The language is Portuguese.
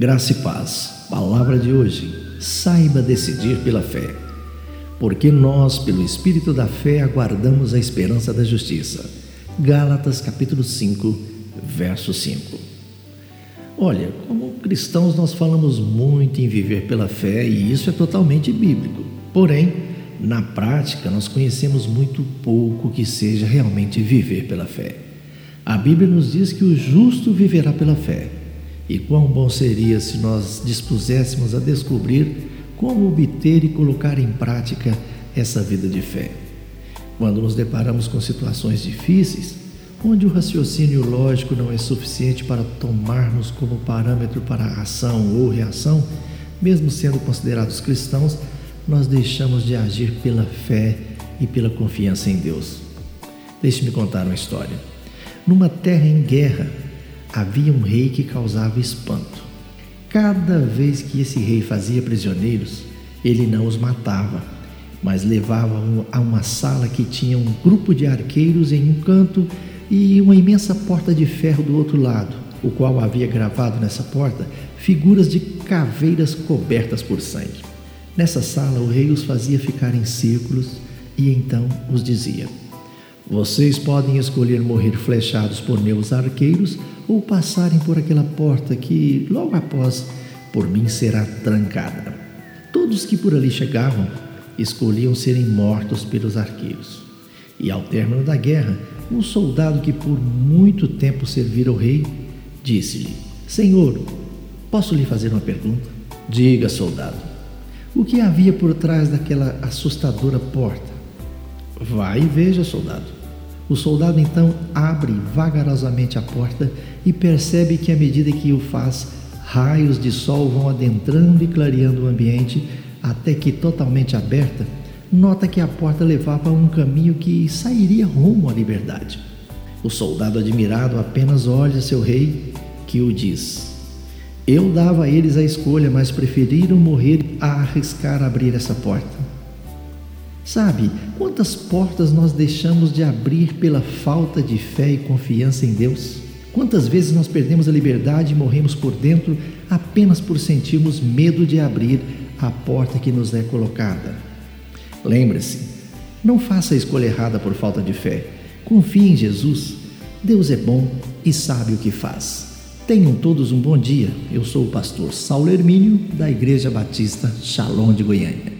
Graça e paz. Palavra de hoje. Saiba decidir pela fé. Porque nós, pelo Espírito da fé, aguardamos a esperança da justiça. Gálatas capítulo 5, verso 5. Olha, como cristãos nós falamos muito em viver pela fé e isso é totalmente bíblico. Porém, na prática nós conhecemos muito pouco que seja realmente viver pela fé. A Bíblia nos diz que o justo viverá pela fé. E quão bom seria se nós dispuséssemos a descobrir como obter e colocar em prática essa vida de fé. Quando nos deparamos com situações difíceis, onde o raciocínio lógico não é suficiente para tomarmos como parâmetro para a ação ou reação, mesmo sendo considerados cristãos, nós deixamos de agir pela fé e pela confiança em Deus. Deixe-me contar uma história. Numa terra em guerra, havia um rei que causava espanto. Cada vez que esse rei fazia prisioneiros, ele não os matava, mas levava a uma sala que tinha um grupo de arqueiros em um canto e uma imensa porta de ferro do outro lado, o qual havia gravado nessa porta figuras de caveiras cobertas por sangue. Nessa sala, o rei os fazia ficar em círculos e então os dizia: vocês podem escolher morrer flechados por meus arqueiros ou passarem por aquela porta que, logo após, por mim será trancada. Todos que por ali chegavam escolhiam serem mortos pelos arqueiros. E ao término da guerra, um soldado que por muito tempo servira o rei disse-lhe: Senhor, posso lhe fazer uma pergunta? Diga, soldado, o que havia por trás daquela assustadora porta? Vai e veja, soldado. O soldado então abre vagarosamente a porta e percebe que, à medida que o faz, raios de sol vão adentrando e clareando o ambiente, até que, totalmente aberta, nota que a porta levava a um caminho que sairia rumo à liberdade. O soldado admirado apenas olha seu rei, que o diz: Eu dava a eles a escolha, mas preferiram morrer a arriscar abrir essa porta. Sabe, quantas portas nós deixamos de abrir pela falta de fé e confiança em Deus? Quantas vezes nós perdemos a liberdade e morremos por dentro apenas por sentirmos medo de abrir a porta que nos é colocada? Lembre-se, não faça a escolha errada por falta de fé. Confie em Jesus. Deus é bom e sabe o que faz. Tenham todos um bom dia. Eu sou o pastor Saulo Hermínio, da Igreja Batista Shalom de Goiânia.